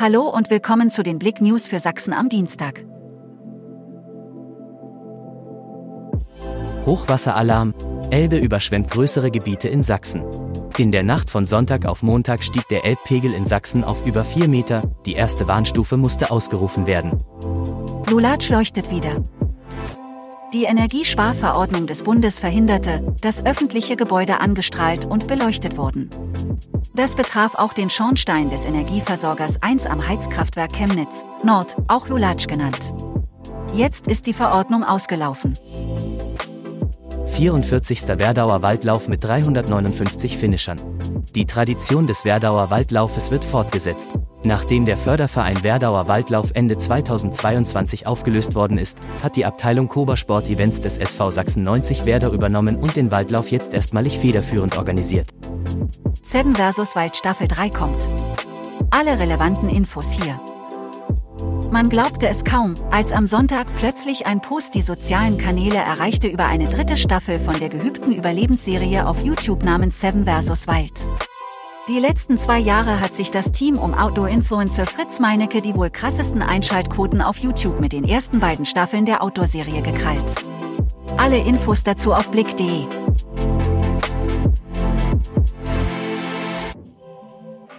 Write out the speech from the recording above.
Hallo und willkommen zu den Blick News für Sachsen am Dienstag. Hochwasseralarm. Elbe überschwemmt größere Gebiete in Sachsen. In der Nacht von Sonntag auf Montag stieg der Elbpegel in Sachsen auf über 4 Meter. Die erste Warnstufe musste ausgerufen werden. Lulatsch leuchtet wieder. Die Energiesparverordnung des Bundes verhinderte, dass öffentliche Gebäude angestrahlt und beleuchtet wurden. Das betraf auch den Schornstein des Energieversorgers 1 am Heizkraftwerk Chemnitz, Nord, auch Lulatsch genannt. Jetzt ist die Verordnung ausgelaufen. 44. Werdauer Waldlauf mit 359 Finishern. Die Tradition des Werdauer Waldlaufes wird fortgesetzt. Nachdem der Förderverein Werdauer Waldlauf Ende 2022 aufgelöst worden ist, hat die Abteilung Kobersport Events des SV Sachsen 90 Werder übernommen und den Waldlauf jetzt erstmalig federführend organisiert. Seven vs. Wild Staffel 3 kommt. Alle relevanten Infos hier. Man glaubte es kaum, als am Sonntag plötzlich ein Post die sozialen Kanäle erreichte über eine dritte Staffel von der geübten Überlebensserie auf YouTube namens Seven vs. Wild. Die letzten zwei Jahre hat sich das Team um Outdoor-Influencer Fritz Meinecke die wohl krassesten Einschaltquoten auf YouTube mit den ersten beiden Staffeln der Outdoor-Serie gekrallt. Alle Infos dazu auf blick.de.